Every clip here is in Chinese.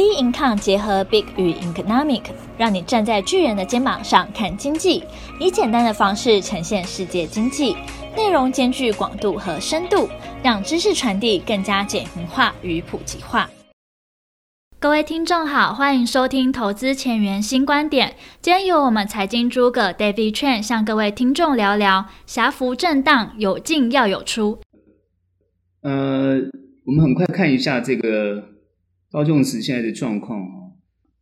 B Income 结合 Big 与 Economic，让你站在巨人的肩膀上看经济，以简单的方式呈现世界经济，内容兼具广度和深度，让知识传递更加简明化与普及化。各位听众好，欢迎收听投资前沿新观点。今天由我们财经诸葛 David Chen 向各位听众聊聊：狭幅震荡，有进要有出。呃，我们很快看一下这个。道琼斯现在的状况哈，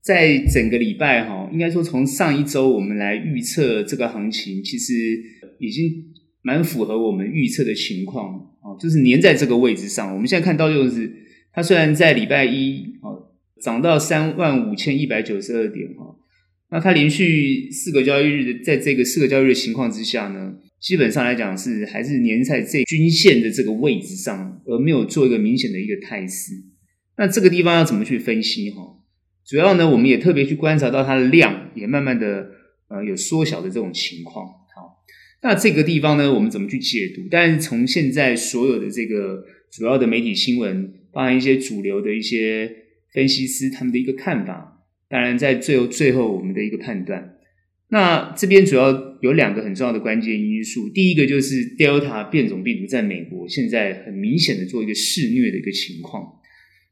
在整个礼拜哈，应该说从上一周我们来预测这个行情，其实已经蛮符合我们预测的情况啊，就是黏在这个位置上。我们现在看道琼斯，它虽然在礼拜一啊涨到三万五千一百九十二点哈，那它连续四个交易日，在这个四个交易日的情况之下呢，基本上来讲是还是黏在这均线的这个位置上，而没有做一个明显的一个态势。那这个地方要怎么去分析哈？主要呢，我们也特别去观察到它的量也慢慢的呃有缩小的这种情况。好，那这个地方呢，我们怎么去解读？但是从现在所有的这个主要的媒体新闻，包含一些主流的一些分析师他们的一个看法，当然在最后最后我们的一个判断。那这边主要有两个很重要的关键因素，第一个就是 Delta 变种病毒在美国现在很明显的做一个肆虐的一个情况。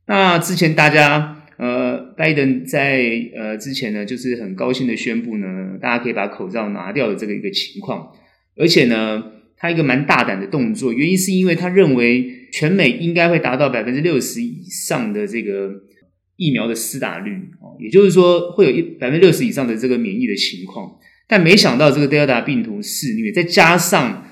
那之前大家呃，拜登在呃之前呢，就是很高兴的宣布呢，大家可以把口罩拿掉的这个一个情况，而且呢，他一个蛮大胆的动作，原因是因为他认为全美应该会达到百分之六十以上的这个疫苗的施打率。哦，也就是说会有一百分之六十以上的这个免疫的情况，但没想到这个 Delta 病毒肆虐，再加上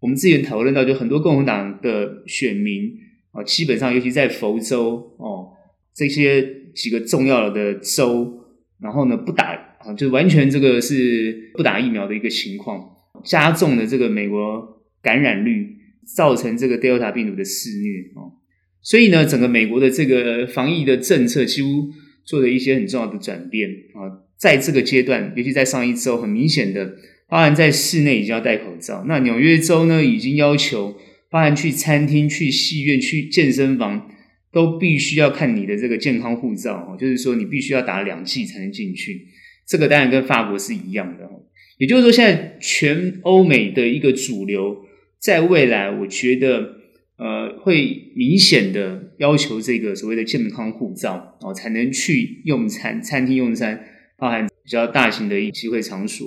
我们之前讨论到，就很多共和党的选民。啊，基本上，尤其在佛州哦，这些几个重要的州，然后呢，不打啊，就完全这个是不打疫苗的一个情况，加重了这个美国感染率，造成这个 Delta 病毒的肆虐哦。所以呢，整个美国的这个防疫的政策几乎做了一些很重要的转变啊，在这个阶段，尤其在上一周，很明显的，包含在室内已经要戴口罩，那纽约州呢，已经要求。包含去餐厅、去戏院、去健身房，都必须要看你的这个健康护照哦，就是说你必须要打两剂才能进去。这个当然跟法国是一样的哦。也就是说，现在全欧美的一个主流，在未来，我觉得呃会明显的要求这个所谓的健康护照哦，才能去用餐、餐厅用餐，包含比较大型的集会场所。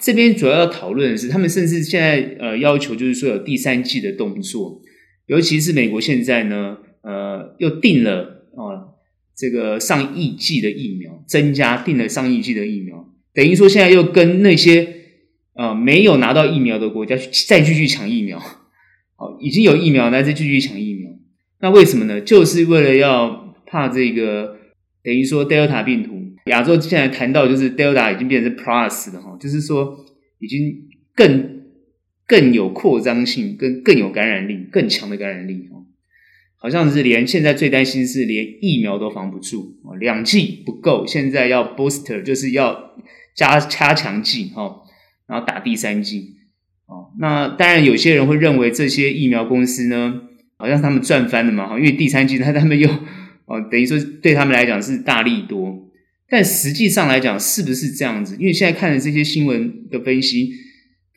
这边主要要讨论的是，他们甚至现在呃要求就是说有第三季的动作，尤其是美国现在呢呃又订了啊、这个上亿剂的疫苗，增加订了上亿剂的疫苗，等于说现在又跟那些呃没有拿到疫苗的国家去再继续抢疫苗，好，已经有疫苗，那再继续抢疫苗，那为什么呢？就是为了要怕这个等于说 Delta 病毒。亚洲现在谈到就是 Delta 已经变成是 Plus 了哈，就是说已经更更有扩张性，跟更有感染力，更强的感染力哈。好像是连现在最担心是连疫苗都防不住啊，两剂不够，现在要 Booster 就是要加加强剂哈，然后打第三剂啊。那当然有些人会认为这些疫苗公司呢，好像他们赚翻了嘛哈，因为第三剂他他们又哦等于说对他们来讲是大利多。但实际上来讲，是不是这样子？因为现在看的这些新闻的分析，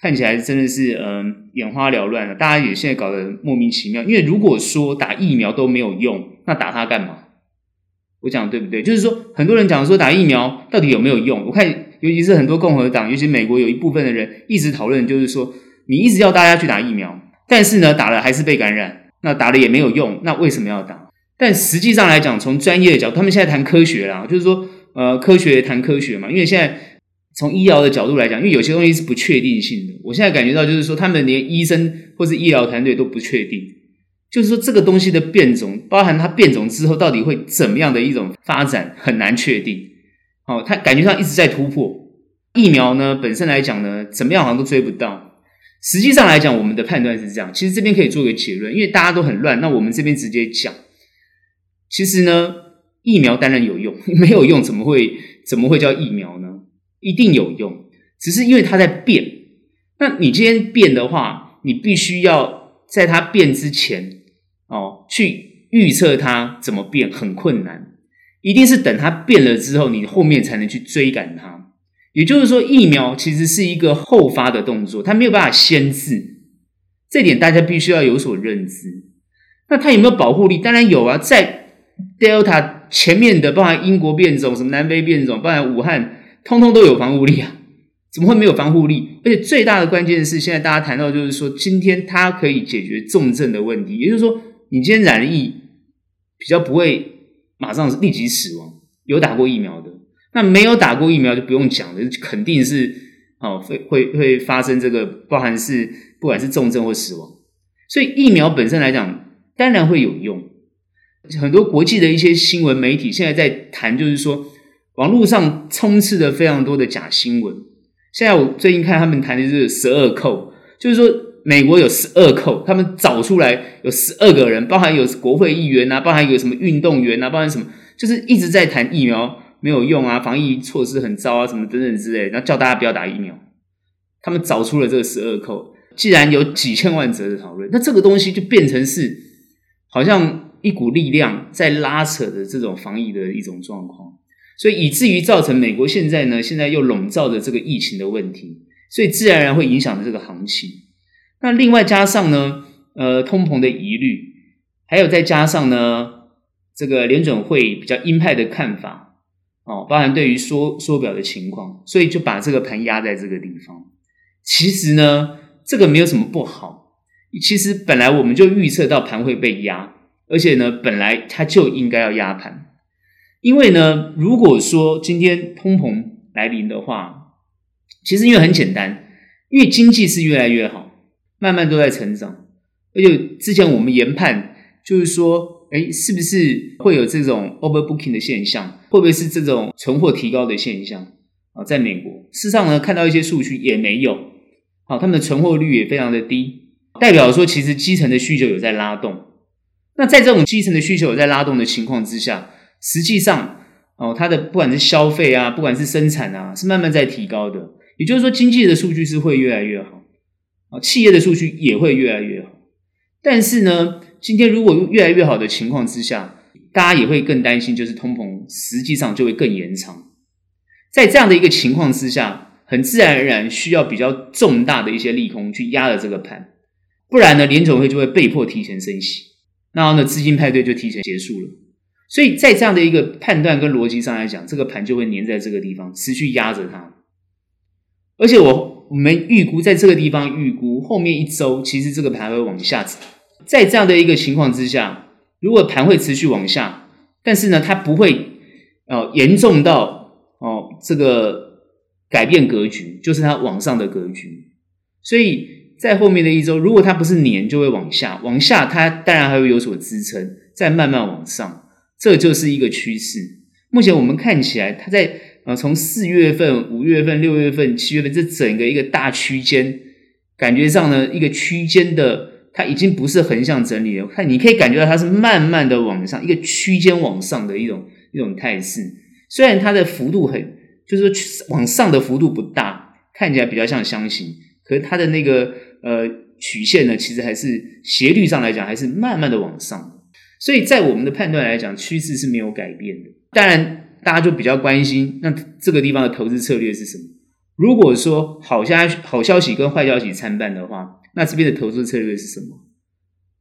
看起来真的是嗯、眼花缭乱了。大家也现在搞得莫名其妙。因为如果说打疫苗都没有用，那打它干嘛？我讲对不对？就是说，很多人讲说打疫苗到底有没有用？我看，尤其是很多共和党，尤其美国有一部分的人一直讨论，就是说你一直要大家去打疫苗，但是呢，打了还是被感染，那打了也没有用，那为什么要打？但实际上来讲，从专业的角度，他们现在谈科学啦，就是说。呃，科学谈科学嘛，因为现在从医疗的角度来讲，因为有些东西是不确定性的。我现在感觉到就是说，他们连医生或是医疗团队都不确定，就是说这个东西的变种，包含它变种之后到底会怎么样的一种发展，很难确定。哦，它感觉上一直在突破。疫苗呢，本身来讲呢，怎么样好像都追不到。实际上来讲，我们的判断是这样。其实这边可以做个结论，因为大家都很乱，那我们这边直接讲。其实呢。疫苗当然有用，没有用怎么会怎么会叫疫苗呢？一定有用，只是因为它在变。那你今天变的话，你必须要在它变之前哦，去预测它怎么变，很困难。一定是等它变了之后，你后面才能去追赶它。也就是说，疫苗其实是一个后发的动作，它没有办法先制，这点大家必须要有所认知。那它有没有保护力？当然有啊，在 Delta 前面的，包含英国变种、什么南非变种，包含武汉，通通都有防护力啊。怎么会没有防护力？而且最大的关键是，现在大家谈到就是说，今天它可以解决重症的问题，也就是说，你今天染疫，比较不会马上立即死亡。有打过疫苗的，那没有打过疫苗就不用讲了，肯定是哦会会会发生这个，包含是不管是重症或死亡。所以疫苗本身来讲，当然会有用。很多国际的一些新闻媒体现在在谈，就是说网络上充斥着非常多的假新闻。现在我最近看他们谈的是十二扣，就是说美国有十二扣，他们找出来有十二个人，包含有国会议员啊，包含有什么运动员啊，包含什么，就是一直在谈疫苗没有用啊，防疫措施很糟啊，什么等等之类，然后叫大家不要打疫苗。他们找出了这个十二扣，既然有几千万则的讨论，那这个东西就变成是好像一股力量在拉扯的这种防疫的一种状况。所以以至于造成美国现在呢，现在又笼罩着这个疫情的问题，所以自然而然会影响这个行情。那另外加上呢，呃，通膨的疑虑，还有再加上呢，这个联准会比较鹰派的看法，哦，包含对于缩缩表的情况，所以就把这个盘压在这个地方。其实呢，这个没有什么不好。其实本来我们就预测到盘会被压，而且呢，本来它就应该要压盘。因为呢，如果说今天通膨来临的话，其实因为很简单，因为经济是越来越好，慢慢都在成长，而且之前我们研判就是说，诶，是不是会有这种 overbooking 的现象？会不会是这种存货提高的现象啊？在美国，事实上呢，看到一些数据也没有，好，他们的存货率也非常的低，代表说其实基层的需求有在拉动。那在这种基层的需求在拉动的情况之下，实际上，哦，它的不管是消费啊，不管是生产啊，是慢慢在提高的。也就是说，经济的数据是会越来越好，啊，企业的数据也会越来越好。但是呢，今天如果越来越好的情况之下，大家也会更担心，就是通膨实际上就会更延长。在这样的一个情况之下，很自然而然需要比较重大的一些利空去压了这个盘，不然呢，联准会就会被迫提前升息，然后呢，资金派对就提前结束了。所以在这样的一个判断跟逻辑上来讲，这个盘就会粘在这个地方，持续压着它。而且我我们预估在这个地方预估后面一周，其实这个盘会往下走。在这样的一个情况之下，如果盘会持续往下，但是呢，它不会哦严重到哦这个改变格局，就是它往上的格局。所以在后面的一周，如果它不是年，就会往下，往下它当然还会有所支撑，再慢慢往上。这就是一个趋势。目前我们看起来，它在呃从四月份、五月份、六月份、七月份这整个一个大区间，感觉上呢，一个区间的它已经不是横向整理了。看，你可以感觉到它是慢慢的往上，一个区间往上的一种一种态势。虽然它的幅度很，就是说往上的幅度不大，看起来比较像箱型，可是它的那个呃曲线呢，其实还是斜率上来讲，还是慢慢的往上。所以在我们的判断来讲，趋势是没有改变的。当然，大家就比较关心，那这个地方的投资策略是什么？如果说好消好消息跟坏消息参半的话，那这边的投资策略是什么？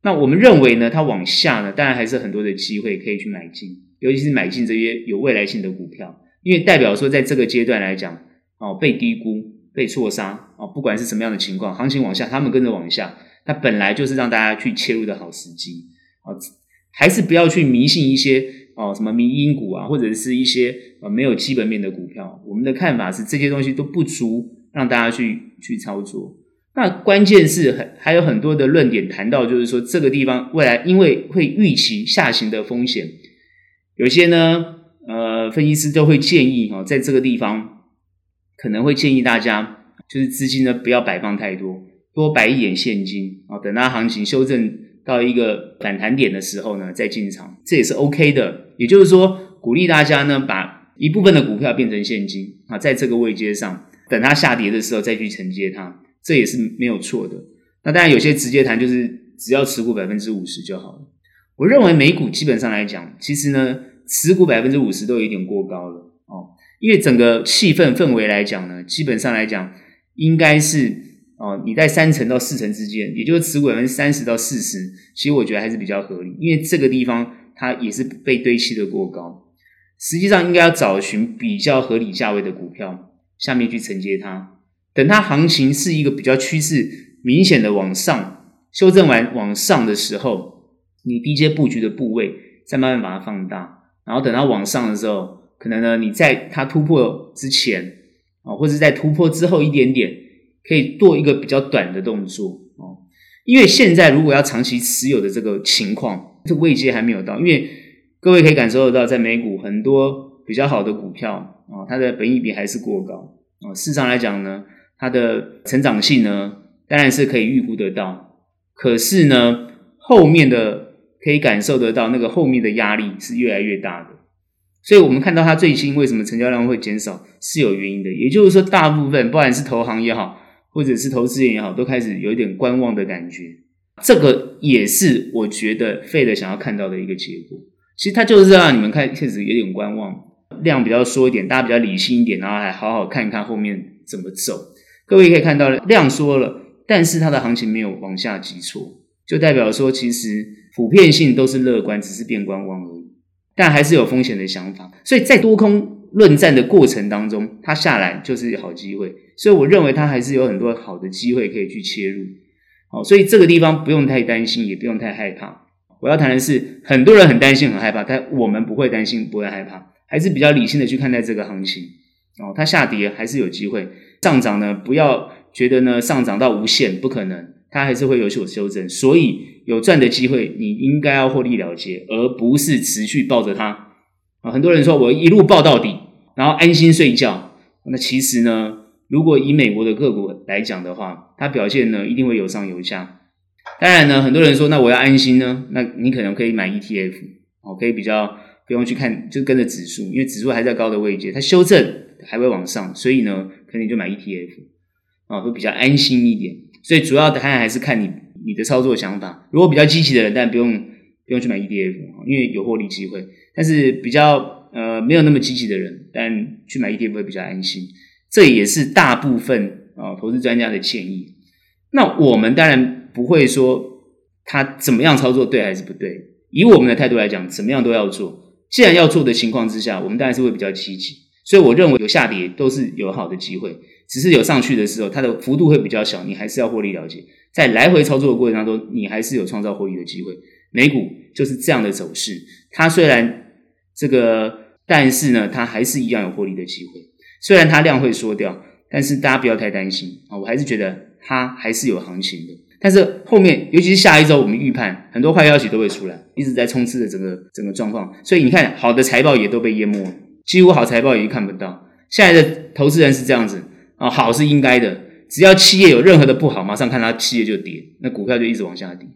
那我们认为呢，它往下呢，当然还是很多的机会可以去买进，尤其是买进这些有未来性的股票，因为代表说在这个阶段来讲，哦，被低估、被错杀，啊，不管是什么样的情况，行情往下，他们跟着往下，它本来就是让大家去切入的好时机，啊。还是不要去迷信一些哦，什么迷因股啊，或者是一些呃没有基本面的股票。我们的看法是这些东西都不足让大家去去操作。那关键是很还有很多的论点谈到，就是说这个地方未来因为会预期下行的风险，有些呢呃分析师都会建议哦，在这个地方可能会建议大家就是资金呢不要摆放太多，多摆一点现金啊，等它行情修正。到一个反弹点的时候呢，再进场，这也是 OK 的。也就是说，鼓励大家呢，把一部分的股票变成现金啊，在这个位阶上，等它下跌的时候再去承接它，这也是没有错的。那当然，有些直接谈就是只要持股百分之五十就好了。我认为美股基本上来讲，其实呢，持股百分之五十都有一点过高了。因为整个气氛氛围来讲呢，基本上来讲应该是哦，你在三成到四成之间，也就是持股百分之三十到四十，其实我觉得还是比较合理。因为这个地方它也是被堆砌的过高，实际上应该要找寻比较合理价位的股票下面去承接它，等它行情是一个比较趋势明显的往上修正完往上的时候，你低阶布局的部位再慢慢把它放大，然后等它往上的时候。可能呢，你在它突破之前啊，或者在突破之后一点点，可以做一个比较短的动作哦。因为现在如果要长期持有的这个情况，这个位阶还没有到。因为各位可以感受得到，在美股很多比较好的股票啊，它的本益比还是过高啊。事实上来讲呢，它的成长性呢，当然是可以预估得到。可是呢，后面的可以感受得到，那个后面的压力是越来越大的。所以我们看到它最新为什么成交量会减少是有原因的，也就是说，大部分不管是投行也好，或者是投资人也好，都开始有一点观望的感觉。这个也是我觉得费的想要看到的一个结果。其实它就是让你们看，确实有点观望，量比较缩一点，大家比较理性一点，然后还好好看一看后面怎么走。各位可以看到，量缩了，但是它的行情没有往下急挫，就代表说其实普遍性都是乐观，只是变观望而已。但还是有风险的想法，所以在多空论战的过程当中，它下来就是好机会，所以我认为它还是有很多好的机会可以去切入。好，所以这个地方不用太担心，也不用太害怕。我要谈的是，很多人很担心、很害怕，但我们不会担心，不会害怕，还是比较理性的去看待这个行情。哦，它下跌还是有机会，上涨呢，不要觉得呢上涨到无限，不可能，它还是会有所修正，所以。有赚的机会，你应该要获利了结，而不是持续抱着它啊！很多人说我一路抱到底，然后安心睡觉。那其实呢，如果以美国的个股来讲的话，它表现呢一定会有上有下。当然呢，很多人说那我要安心呢，那你可能可以买 ETF 哦，可以比较不用去看，就跟着指数，因为指数还在高的位阶，它修正还会往上，所以呢，可能就买 ETF 啊，会比较安心一点。所以主要的还还是看你。你的操作想法，如果比较积极的人，但不用不用去买 ETF，因为有获利机会。但是比较呃没有那么积极的人，但去买 ETF 会比较安心。这也是大部分啊、投资专家的建议。那我们当然不会说他怎么样操作对还是不对，以我们的态度来讲，怎么样都要做。既然要做的情况之下，我们当然是会比较积极。所以我认为有下跌都是有好的机会，只是有上去的时候，它的幅度会比较小，你还是要获利了结。在来回操作的过程当中，你还是有创造获利的机会。美股就是这样的走势，它虽然这个，但是呢，它还是一样有获利的机会。虽然它量会缩掉，但是大家不要太担心啊，我还是觉得它还是有行情的。但是后面，尤其是下一周，我们预判很多坏消息都会出来，一直在充斥着整个整个状况。所以你看，好的财报也都被淹没了，几乎好财报也看不到。现在的投资人是这样子啊，好是应该的。只要企业有任何的不好，马上看它企业就跌，那股票就一直往下跌。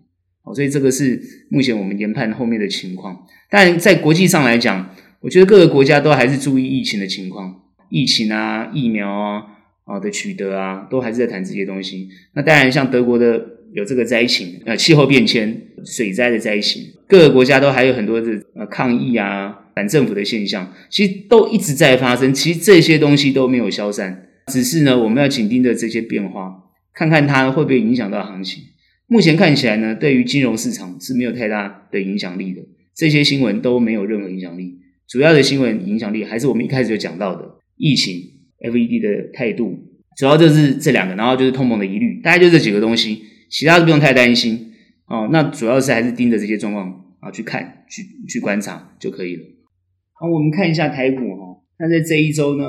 好，所以这个是目前我们研判后面的情况。但在国际上来讲，我觉得各个国家都还是注意疫情的情况，疫情啊、疫苗啊啊的取得啊，都还是在谈这些东西。那当然，像德国的有这个灾情，呃，气候变迁、水灾的灾情，各个国家都还有很多的呃抗议啊、反政府的现象，其实都一直在发生。其实这些东西都没有消散。只是呢，我们要紧盯着这些变化，看看它会不会影响到行情。目前看起来呢，对于金融市场是没有太大的影响力的。这些新闻都没有任何影响力。主要的新闻影响力还是我们一开始就讲到的疫情、FED 的态度，主要就是这两个，然后就是通膨的疑虑，大概就这几个东西，其他都不用太担心哦。那主要是还是盯着这些状况啊去看、去去观察就可以了。好，我们看一下台股哈，那在这一周呢？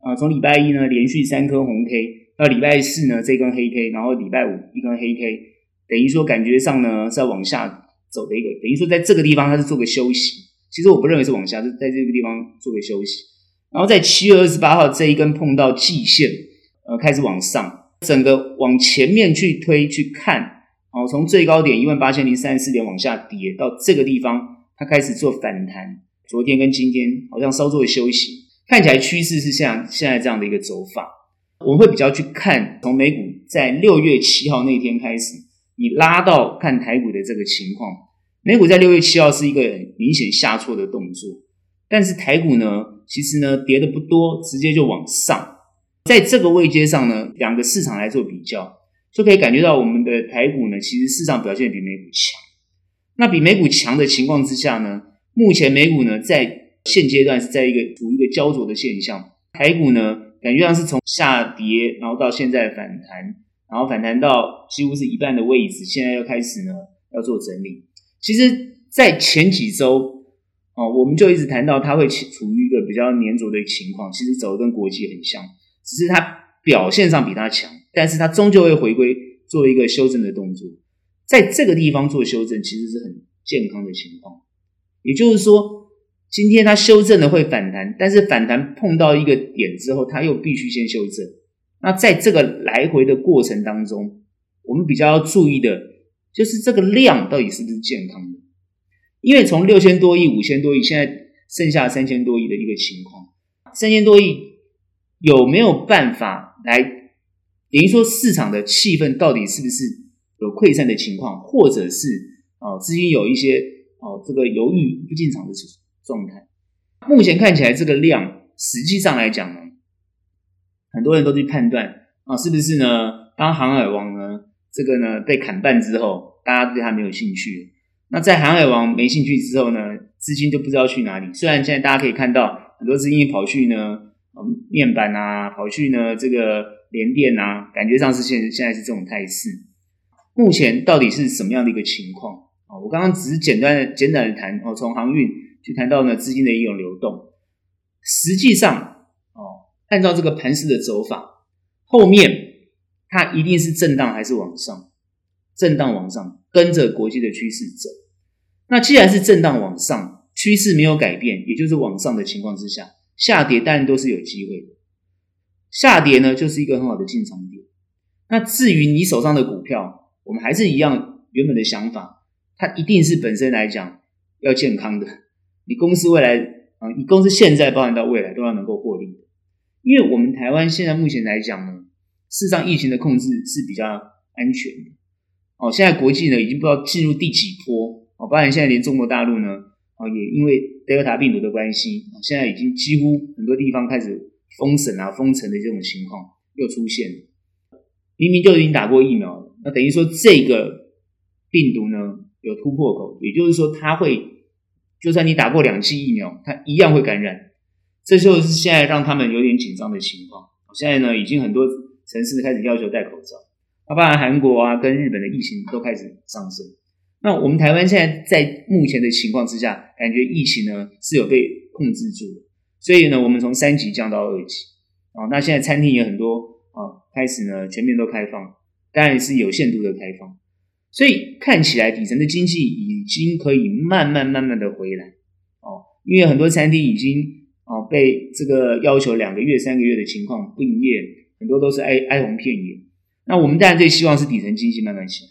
啊，从礼拜一呢连续三颗红 K，到礼拜四呢这根黑 K，然后礼拜五一根黑 K，等于说感觉上呢是要往下走的一个，等于说在这个地方它是做个休息。其实我不认为是往下，是在这个地方做个休息。然后在七月二十八号这一根碰到季线，呃，开始往上，整个往前面去推去看，哦，从最高点一万八千零三十四点往下跌到这个地方，它开始做反弹。昨天跟今天好像稍作休息。看起来趋势是像现在这样的一个走法，我们会比较去看从美股在六月七号那天开始，你拉到看台股的这个情况。美股在六月七号是一个明显下挫的动作，但是台股呢，其实呢跌的不多，直接就往上。在这个位阶上呢，两个市场来做比较，就可以感觉到我们的台股呢，其实市场表现比美股强。那比美股强的情况之下呢，目前美股呢在现阶段是在一个处于一个焦灼的现象，台股呢感觉上是从下跌，然后到现在反弹，然后反弹到几乎是一半的位置，现在又开始呢要做整理。其实，在前几周哦，我们就一直谈到它会处于一个比较粘着的情况，其实走的跟国际很像。只是它表现上比它强，但是它终究会回归做一个修正的动作，在这个地方做修正其实是很健康的情况。也就是说，今天它修正了会反弹，但是反弹碰到一个点之后，它又必须先修正。那在这个来回的过程当中，我们比较要注意的就是这个量到底是不是健康的？因为从六千多亿、五千多亿，现在剩下三千多亿的一个情况，三千多亿。有没有办法来等于说市场的气氛到底是不是有溃散的情况，或者是啊资金有一些哦这个犹豫不进场的状态？目前看起来这个量实际上来讲呢，很多人都去判断啊是不是呢？当航海王呢这个呢被砍半之后，大家对他没有兴趣。那在航海王没兴趣之后呢，资金就不知道去哪里。虽然现在大家可以看到很多资金跑去呢。面板啊，跑去呢这个联电啊，感觉上是现现在是这种态势。目前到底是什么样的一个情况啊？我刚刚只是简单的简短的谈哦，从航运去谈到呢资金的一种流动。实际上哦，按照这个盘势的走法，后面它一定是震荡还是往上？震荡往上，跟着国际的趋势走。那既然是震荡往上，趋势没有改变，也就是往上的情况之下。下跌当然都是有机会的，下跌呢就是一个很好的进场点。那至于你手上的股票，我们还是一样原本的想法，它一定是本身来讲要健康的。你公司未来啊，你公司现在包含到未来都要能够获利的。因为我们台湾现在目前来讲呢，事实上疫情的控制是比较安全的。哦，现在国际呢已经不知道进入第几波哦，包含现在连中国大陆呢。啊，也因为德尔塔病毒的关系，现在已经几乎很多地方开始封省啊、封城的这种情况又出现了。明明就已经打过疫苗了，那等于说这个病毒呢有突破口，也就是说它会，就算你打过两剂疫苗，它一样会感染。这就是现在让他们有点紧张的情况。现在呢，已经很多城市开始要求戴口罩，包括韩国啊跟日本的疫情都开始上升。那我们台湾现在在目前的情况之下，感觉疫情呢是有被控制住的，所以呢，我们从三级降到二级啊。那现在餐厅也很多啊，开始呢全面都开放，当然是有限度的开放，所以看起来底层的经济已经可以慢慢慢慢的回来哦。因为很多餐厅已经哦被这个要求两个月、三个月的情况不营业，很多都是哀哀鸿遍野。那我们当然最希望是底层经济慢慢起来。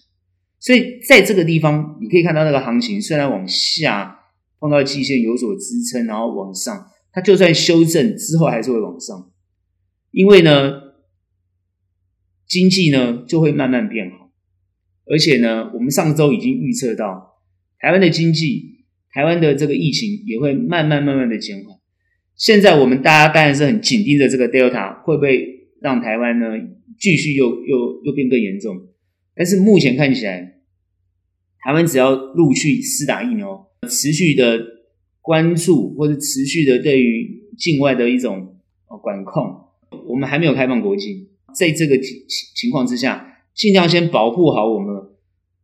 所以在这个地方，你可以看到那个行情虽然往下碰到季线有所支撑，然后往上，它就算修正之后还是会往上，因为呢，经济呢就会慢慢变好，而且呢，我们上周已经预测到台湾的经济，台湾的这个疫情也会慢慢慢慢的减缓。现在我们大家当然是很紧盯着这个 Delta 会不会让台湾呢继续又又又变更严重。但是目前看起来，台湾只要陆续施打疫苗，持续的关注或者持续的对于境外的一种管控，我们还没有开放国境，在这个情情况之下，尽量先保护好我们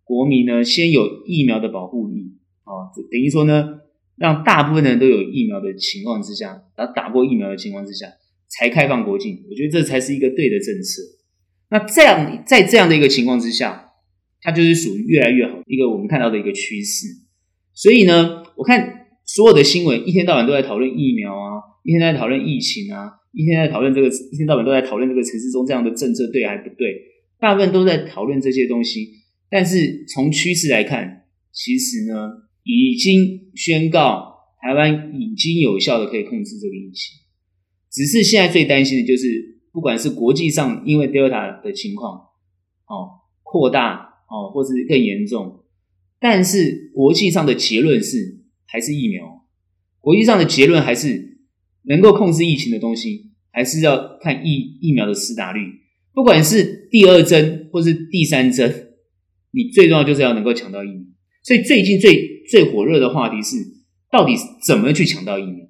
国民呢，先有疫苗的保护力啊，等于说呢，让大部分人都有疫苗的情况之下，然后打过疫苗的情况之下，才开放国境，我觉得这才是一个对的政策。那这样，在这样的一个情况之下，它就是属于越来越好一个我们看到的一个趋势。所以呢，我看所有的新闻一天到晚都在讨论疫苗啊，一天在讨论疫情啊，一天在讨论这个，一天到晚都在讨论这个城市中这样的政策对还不对？大部分都在讨论这些东西。但是从趋势来看，其实呢，已经宣告台湾已经有效的可以控制这个疫情，只是现在最担心的就是。不管是国际上因为 Delta 的情况哦扩大哦，或是更严重，但是国际上的结论是还是疫苗。国际上的结论还是能够控制疫情的东西，还是要看疫疫苗的施打率。不管是第二针或是第三针，你最重要就是要能够抢到疫苗。所以最近最最火热的话题是，到底怎么去抢到疫苗？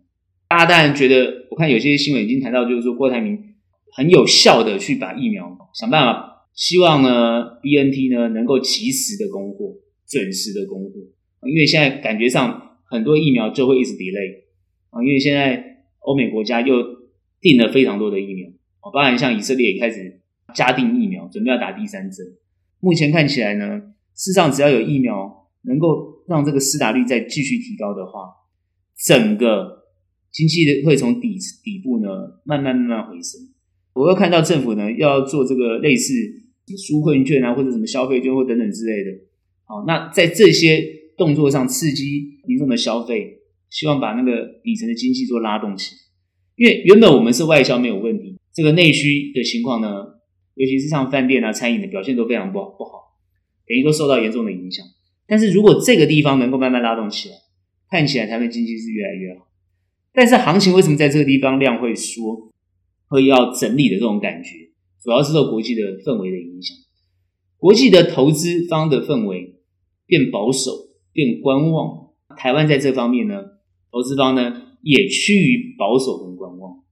大家当然觉得，我看有些新闻已经谈到，就是说郭台铭很有效的去把疫苗想办法，希望呢 BNT 呢能够及时的供货，准时的供货。因为现在感觉上很多疫苗就会一直 delay 啊，因为现在欧美国家又订了非常多的疫苗哦，包含像以色列也开始加定疫苗，准备要打第三针。目前看起来呢，事实上只要有疫苗能够让这个施打率再继续提高的话，整个经济会从底底部呢慢慢慢慢回升。我又看到政府呢要做这个类似纾困券啊，或者什么消费券或等等之类的。好，那在这些动作上刺激民众的消费，希望把那个底层的经济做拉动起来。因为原本我们是外销没有问题，这个内需的情况呢，尤其是像饭店啊、餐饮的表现都非常不好，不好，等于说受到严重的影响。但是如果这个地方能够慢慢拉动起来，看起来台湾经济是越来越好。但是行情为什么在这个地方量会缩，会要整理的这种感觉，主要是受国际的氛围的影响。国际的投资方的氛围变保守、变观望，台湾在这方面呢，投资方呢也趋于保守跟观望。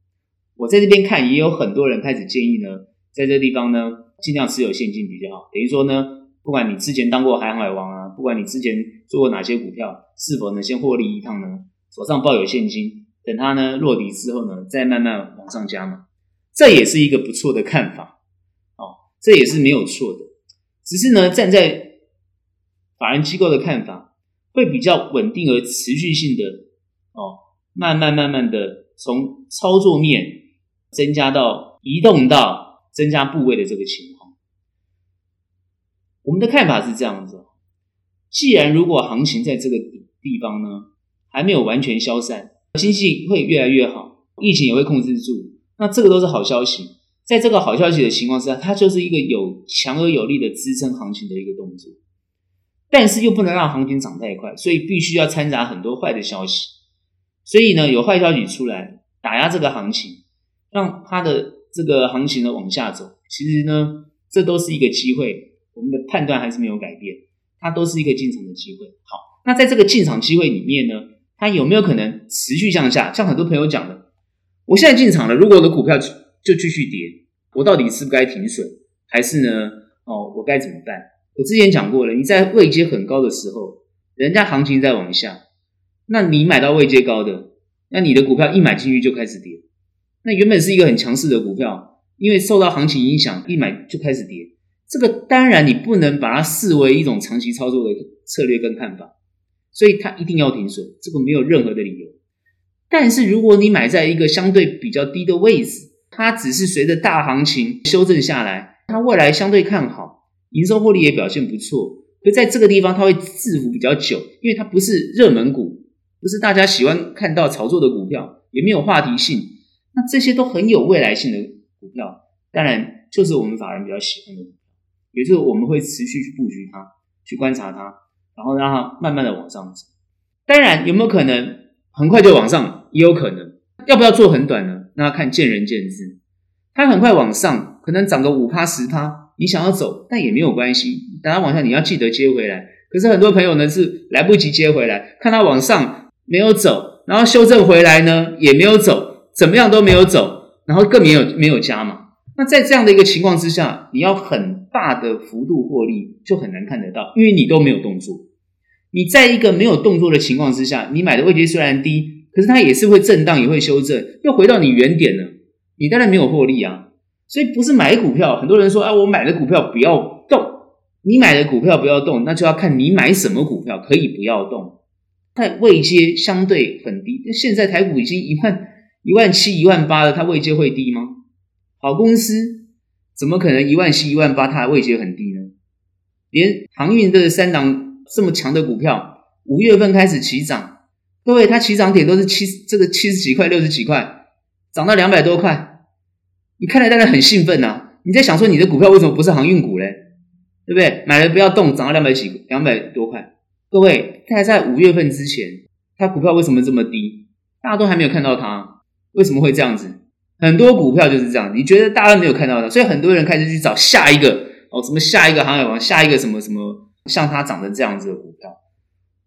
我在这边看，也有很多人开始建议呢，在这地方呢，尽量持有现金比较好。等于说呢，不管你之前当过航海王啊，不管你之前做过哪些股票，是否能先获利一趟呢？手上抱有现金。等它呢落底之后呢，再慢慢往上加嘛，这也是一个不错的看法，哦，这也是没有错的。只是呢，站在法人机构的看法，会比较稳定而持续性的，哦，慢慢慢慢的从操作面增加到移动到增加部位的这个情况。我们的看法是这样子，既然如果行情在这个地方呢，还没有完全消散。经济会越来越好，疫情也会控制住，那这个都是好消息。在这个好消息的情况之下，它就是一个有强而有力的支撑行情的一个动作，但是又不能让行情涨太快，所以必须要掺杂很多坏的消息。所以呢，有坏消息出来打压这个行情，让它的这个行情呢往下走。其实呢，这都是一个机会。我们的判断还是没有改变，它都是一个进场的机会。好，那在这个进场机会里面呢，它有没有可能持续向下？像很多朋友讲的，我现在进场了，如果我的股票就继续跌，我到底是不该停损，还是呢？哦，我该怎么办？我之前讲过了，你在位阶很高的时候，人家行情在往下，那你买到位阶高的，那你的股票一买进去就开始跌，那原本是一个很强势的股票，因为受到行情影响，一买就开始跌，这个当然你不能把它视为一种长期操作的策略跟看法。所以它一定要停损，这个没有任何的理由。但是如果你买在一个相对比较低的位置，它只是随着大行情修正下来，它未来相对看好，营收获利也表现不错。可在这个地方它会滞伏比较久，因为它不是热门股，不是大家喜欢看到炒作的股票，也没有话题性。那这些都很有未来性的股票，当然就是我们法人比较喜欢的股票，也就是我们会持续去布局它，去观察它。然后让它慢慢的往上走，当然有没有可能很快就往上，也有可能。要不要做很短呢？那要看见仁见智。它很快往上，可能涨个五趴十趴，你想要走，但也没有关系。等它往下，你要记得接回来。可是很多朋友呢是来不及接回来，看它往上没有走，然后修正回来呢也没有走，怎么样都没有走，然后更没有没有加码。那在这样的一个情况之下，你要很大的幅度获利就很难看得到，因为你都没有动作。你在一个没有动作的情况之下，你买的位阶虽然低，可是它也是会震荡，也会修正，又回到你原点了。你当然没有获利啊。所以不是买股票，很多人说啊，我买的股票不要动。你买的股票不要动，那就要看你买什么股票可以不要动。但位阶相对很低，那现在台股已经一万一万七、一万八的，它位阶会低吗？好公司怎么可能一万七、一万八，它的位阶很低呢？连航运这三档这么强的股票，五月份开始起涨，各位它起涨点都是七这个七十几块、六十几块，涨到两百多块，你看来当然很兴奋呐、你在想说你的股票为什么不是航运股嘞？对不对？买了不要动，涨到两百几、两百多块。各位，它还在五月份之前，它股票为什么这么低？大家都还没有看到它，为什么会这样子？很多股票就是这样，你觉得大家没有看到的，所以很多人开始去找下一个哦，什么下一个航海王，下一个什么什么像它长成这样子的股票。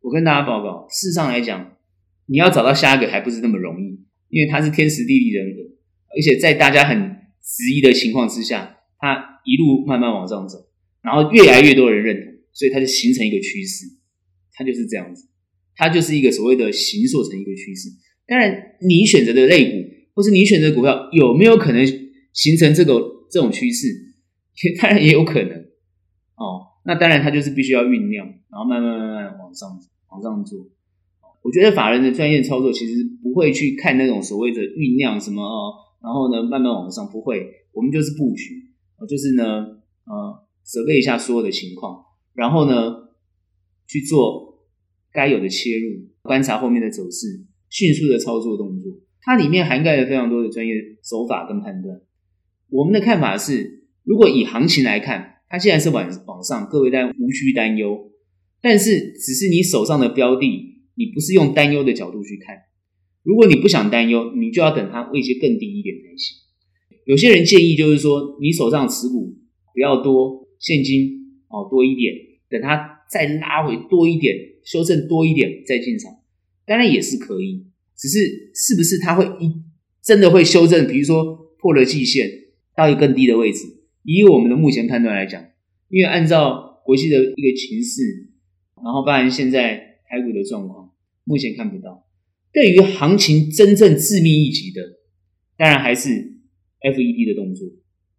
我跟大家报告，事实上来讲，你要找到下一个还不是那么容易，因为它是天时地利人和，而且在大家很质疑的情况之下，它一路慢慢往上走，然后越来越多人认同，所以它就形成一个趋势，它就是这样子，它就是一个所谓的形塑成一个趋势。当然，你选择的类股或是你选择的股票有没有可能形成这个这种趋势？也 当然也有可能哦。那当然，它就是必须要酝酿，然后慢慢慢慢往上。往上做，我觉得法人的专业操作其实不会去看那种所谓的酝酿什么哦，然后呢慢慢往上，不会，我们就是布局，就是呢呃，准备一下所有的情况，然后呢去做该有的切入，观察后面的走势，迅速的操作动作，它里面涵盖了非常多的专业手法跟判断。我们的看法是，如果以行情来看，它现在是往往上，各位但无需担忧。但是，只是你手上的标的，你不是用担忧的角度去看。如果你不想担忧，你就要等它位阶更低一点才行。有些人建议就是说，你手上持股不要多，现金哦多一点，等它再拉回多一点，修正多一点再进场，当然也是可以。只是是不是它会一真的会修正？比如说破了季线到一个更低的位置，以我们的目前判断来讲，因为按照国际的一个情势。然后，当然，现在台股的状况目前看不到。对于行情真正致命一击的，当然还是 FED 的动作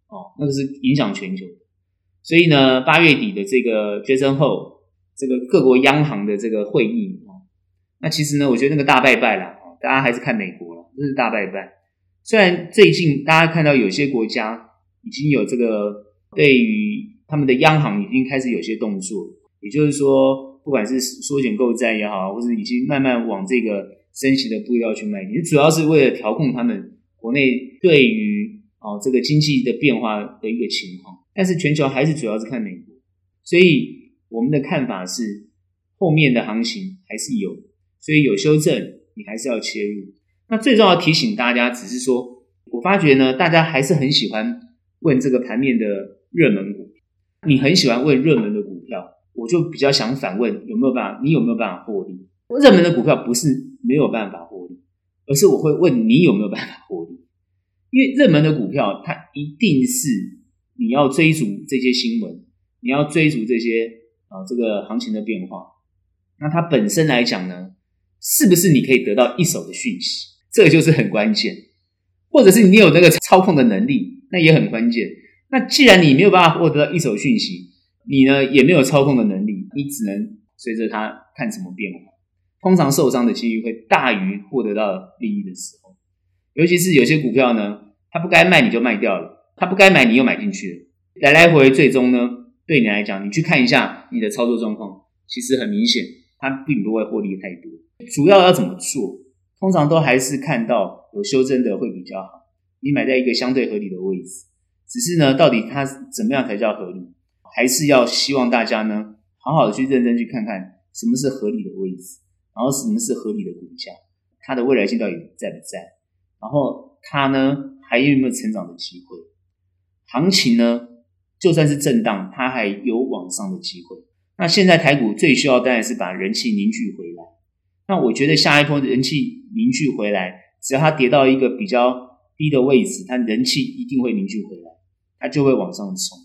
哦，那个是影响全球。所以呢，八月底的这个决议后这个各国央行的这个会议，那其实呢，我觉得那个大拜拜啦，大家还是看美国了，这是大拜拜。虽然最近大家看到有些国家已经有这个对于他们的央行已经开始有些动作，也就是说。不管是缩减购债也好，或是已经慢慢往这个升息的步调去迈进，主要是为了调控他们国内对于哦这个经济的变化的一个情况。但是全球还是主要是看美国，所以我们的看法是后面的行情还是有，所以有修正你还是要切入。那最重要提醒大家，只是说我发觉呢，大家还是很喜欢问这个盘面的热门股，你很喜欢问热门的股票。我就比较想反问，有没有办法？你有没有办法获利？热门的股票不是没有办法获利，而是我会问你有没有办法获利。因为热门的股票，它一定是你要追逐这些新闻，你要追逐这些啊这个行情的变化。那它本身来讲呢，是不是你可以得到一手的讯息？这个就是很关键。或者是你有那个操控的能力，那也很关键。那既然你没有办法获得到一手讯息，你呢也没有操控的能力，你只能随着它看什么变化。通常受伤的几率会大于获得到利益的时候，尤其是有些股票呢，它不该卖你就卖掉了，它不该买你又买进去了，来来回回最终呢，对你来讲，你去看一下你的操作状况，其实很明显，它并不会获利太多。主要要怎么做？通常都还是看到有修正的会比较好。你买在一个相对合理的位置，只是呢，到底它怎么样才叫合理？还是要希望大家呢，好好的去认真去看看什么是合理的位置，然后什么是合理的股价，它的未来性到底在不在？然后它呢还有没有成长的机会？行情呢就算是震荡，它还有往上的机会。那现在台股最需要当然是把人气凝聚回来。那我觉得下一波人气凝聚回来，只要它跌到一个比较低的位置，它人气一定会凝聚回来，它就会往上冲。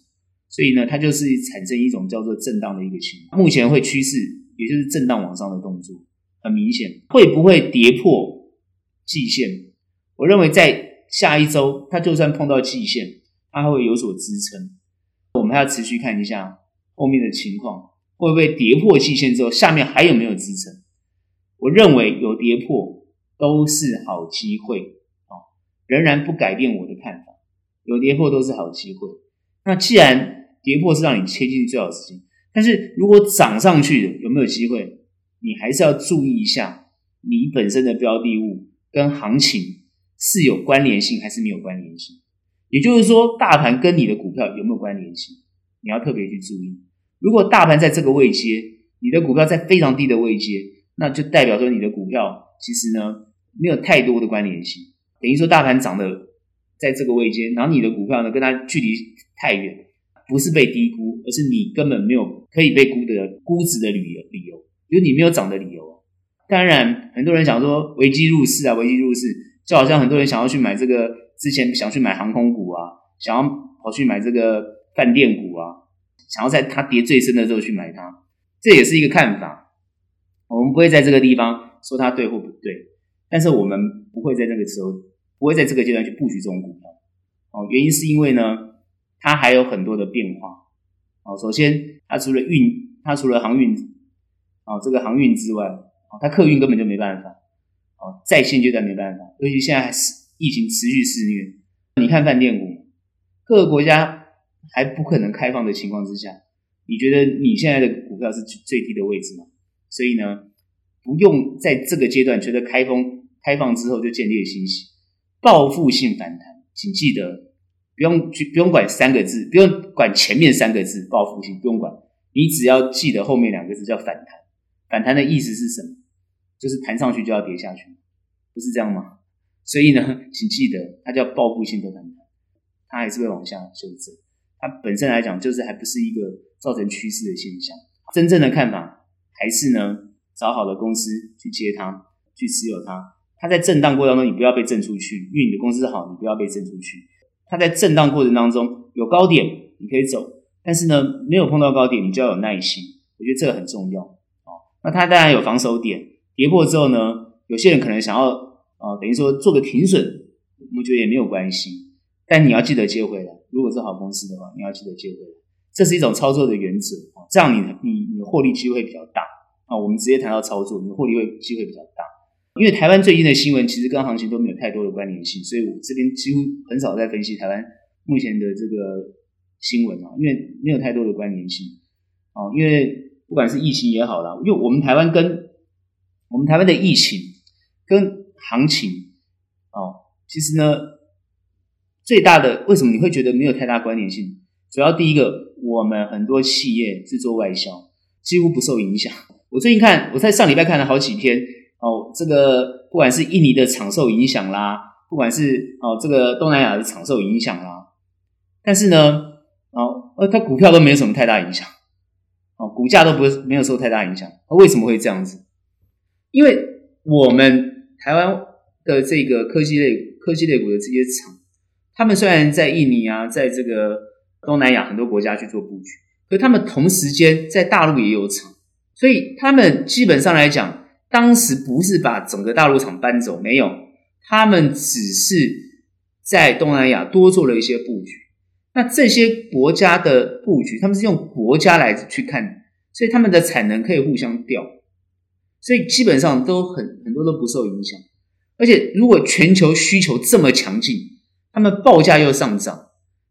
所以呢，它就是产生一种叫做震荡的一个情况。目前会趋势，也就是震荡往上的动作，很明显。会不会跌破季线？我认为在下一周，它就算碰到季线，它会有所支撑。我们还要持续看一下后面的情况，会不会跌破季线之后，下面还有没有支撑？我认为有跌破都是好机会啊，仍然不改变我的看法，有跌破都是好机会。那既然跌破是让你切进最好的时机，但是如果涨上去的有没有机会？你还是要注意一下你本身的标的物跟行情是有关联性还是没有关联性。也就是说，大盘跟你的股票有没有关联性？你要特别去注意。如果大盘在这个位阶，你的股票在非常低的位阶，那就代表说你的股票其实呢没有太多的关联性。等于说大盘涨的在这个位阶，然后你的股票呢跟它距离太远，不是被低估，而是你根本没有可以被估的估值的理由，理由，就是你没有涨的理由。当然，很多人想说危机入市啊，危机入市，就好像很多人想要去买这个，之前想去买航空股啊，想要跑去买这个饭店股啊，想要在它跌最深的时候去买它，这也是一个看法。我们不会在这个地方说它对或不对，但是我们不会在那个时候，不会在这个阶段去布局这种股票。哦，原因是因为呢，它还有很多的变化。哦，首先它除了运，它除了航运，哦，这个航运之外。哦它客运根本就没办法，哦，在现阶段没办法，尤其现在是疫情持续肆虐。你看饭店股，各个国家还不可能开放的情况之下，你觉得你现在的股票是最低的位置吗？所以呢，不用在这个阶段觉得开封开放之后就见猎心喜，报复性反弹，请记得不用去不用管三个字，不用管前面三个字报复性，不用管，你只要记得后面两个字叫反弹。反弹的意思是什么？就是弹上去就要跌下去，不是这样吗？所以呢，请记得，它叫报复性的反弹，它还是会往下修正。它本身来讲，就是还不是一个造成趋势的现象。真正的看法还是呢，找好的公司去接它，去持有它。它在震荡过程当中，你不要被震出去，因为你的公司好，你不要被震出去。它在震荡过程当中有高点，你可以走，但是呢，没有碰到高点，你就要有耐心。我觉得这个很重要。哦，那它当然有防守点。跌破之后呢，有些人可能想要、呃，等于说做个停损，我觉得也没有关系。但你要记得接回来，如果是好公司的话，你要记得接回来，这是一种操作的原则啊。这样你你你获利机会比较大啊。我们直接谈到操作，你获利会机会比较大。因为台湾最近的新闻其实跟行情都没有太多的关联性，所以我这边几乎很少在分析台湾目前的这个新闻啊，因为没有太多的关联性啊。因为不管是疫情也好啦，因为我们台湾跟我们台湾的疫情跟行情哦，其实呢，最大的为什么你会觉得没有太大关联性？主要第一个，我们很多企业是做外销，几乎不受影响。我最近看，我在上礼拜看了好几篇哦，这个不管是印尼的厂受影响啦，不管是哦这个东南亚的厂受影响啦，但是呢，哦呃，它股票都没有什么太大影响，哦，股价都不没有受太大影响。为什么会这样子？因为我们台湾的这个科技类、科技类股的这些厂，他们虽然在印尼啊，在这个东南亚很多国家去做布局，可他们同时间在大陆也有厂，所以他们基本上来讲，当时不是把整个大陆厂搬走，没有，他们只是在东南亚多做了一些布局。那这些国家的布局，他们是用国家来去看，所以他们的产能可以互相调。所以基本上都很很多都不受影响，而且如果全球需求这么强劲，他们报价又上涨，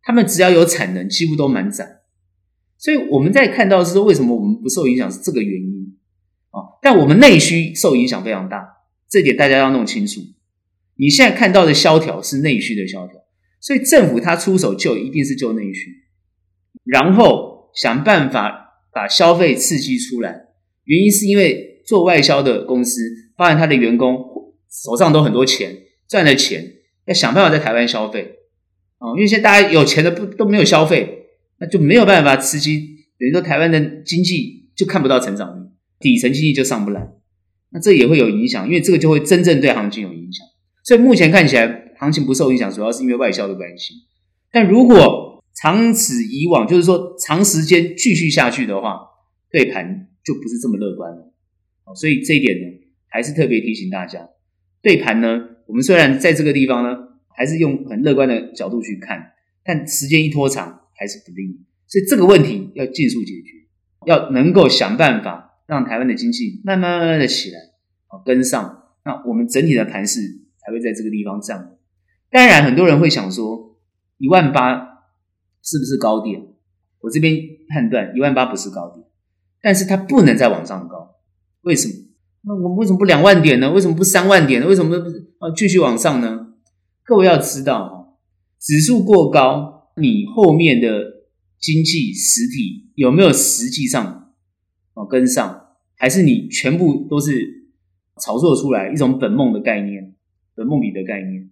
他们只要有产能，几乎都满载。所以我们在看到是说，为什么我们不受影响是这个原因啊？但我们内需受影响非常大，这点大家要弄清楚。你现在看到的萧条是内需的萧条，所以政府他出手救一定是救内需，然后想办法把消费刺激出来。原因是因为。做外销的公司，包含他的员工手上都很多钱，赚了钱要想办法在台湾消费啊，因为现在大家有钱的不都没有消费，那就没有办法刺激，等于说台湾的经济就看不到成长力，底层经济就上不来，那这也会有影响，因为这个就会真正对行情有影响。所以目前看起来行情不受影响，主要是因为外销的关系。但如果长此以往，就是说长时间继续下去的话，对盘就不是这么乐观了。所以这一点呢，还是特别提醒大家，对盘呢，我们虽然在这个地方呢，还是用很乐观的角度去看，但时间一拖长还是不利。所以这个问题要尽速解决，要能够想办法让台湾的经济慢慢慢慢的起来，好跟上，那我们整体的盘势才会在这个地方站稳。当然，很多人会想说，一万八是不是高点？我这边判断一万八不是高点，但是它不能再往上高。为什么？那我们为什么不两万点呢？为什么不三万点呢？为什么不啊继续往上呢？各位要知道，指数过高，你后面的经济实体有没有实际上啊跟上？还是你全部都是炒作出来一种本梦的概念，本梦比的概念。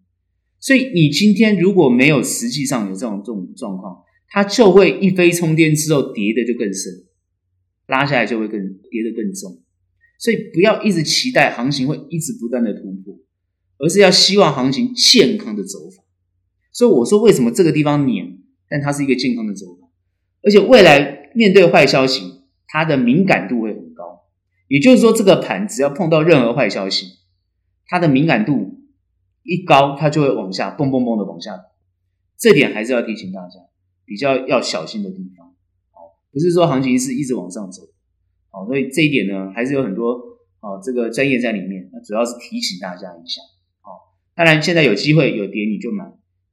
所以你今天如果没有实际上有这种这种状况，它就会一飞冲天之后跌的就更深，拉下来就会更跌的更重。所以不要一直期待行情会一直不断的突破，而是要希望行情健康的走法。所以我说为什么这个地方碾，但它是一个健康的走法，而且未来面对坏消息，它的敏感度会很高。也就是说，这个盘只要碰到任何坏消息，它的敏感度。一高，它就会往下，蹦蹦蹦的往下。这点还是要提醒大家，比较要小心的地方。好，不是说行情是一直往上走。好，所以这一点呢，还是有很多啊，这个专业在里面。那主要是提醒大家一下。当然现在有机会有跌你就买，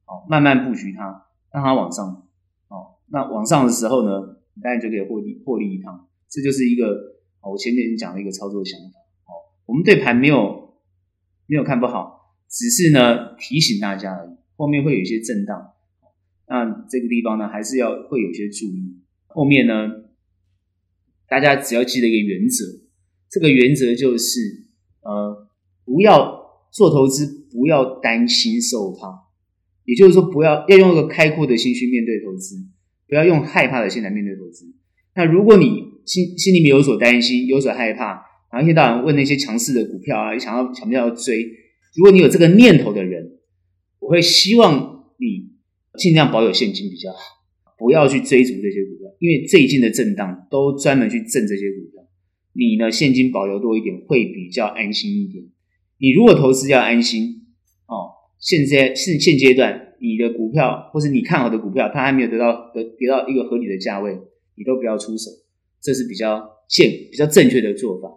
好，慢慢布局它，让它往上。好，那往上的时候呢，你当然就可以获利获利一趟。这就是一个我前面讲的一个操作想法。好，我们对盘没有没有看不好。只是呢，提醒大家而已，后面会有一些震荡，那这个地方呢，还是要会有些注意。后面呢，大家只要记得一个原则，这个原则就是，呃，不要做投资，不要担心受怕，也就是说，不要要用一个开阔的心去面对投资，不要用害怕的心来面对投资。那如果你心心里面有所担心，有所害怕，然后一天到晚问那些强势的股票啊，想要想要追。如果你有这个念头的人，我会希望你尽量保有现金比较好，不要去追逐这些股票，因为最近的震荡都专门去震这些股票。你呢，现金保留多一点会比较安心一点。你如果投资要安心哦，现在是现阶段你的股票或是你看好的股票，它还没有得到得得到一个合理的价位，你都不要出手，这是比较健比较正确的做法。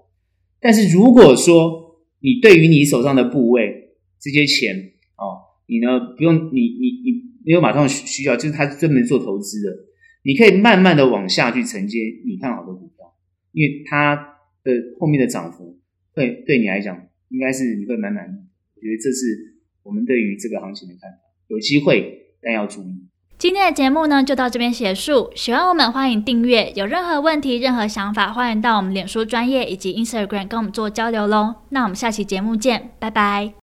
但是如果说，你对于你手上的部位这些钱哦，你呢不用你你你没有马上需要，就是他专门做投资的，你可以慢慢的往下去承接你看好的股票，因为它的后面的涨幅会对你来讲应该是你会蛮满意。我觉得这是我们对于这个行情的看法。有机会但要注意。今天的节目呢，就到这边结束。喜欢我们，欢迎订阅。有任何问题、任何想法，欢迎到我们脸书专业以及 Instagram 跟我们做交流喽。那我们下期节目见，拜拜。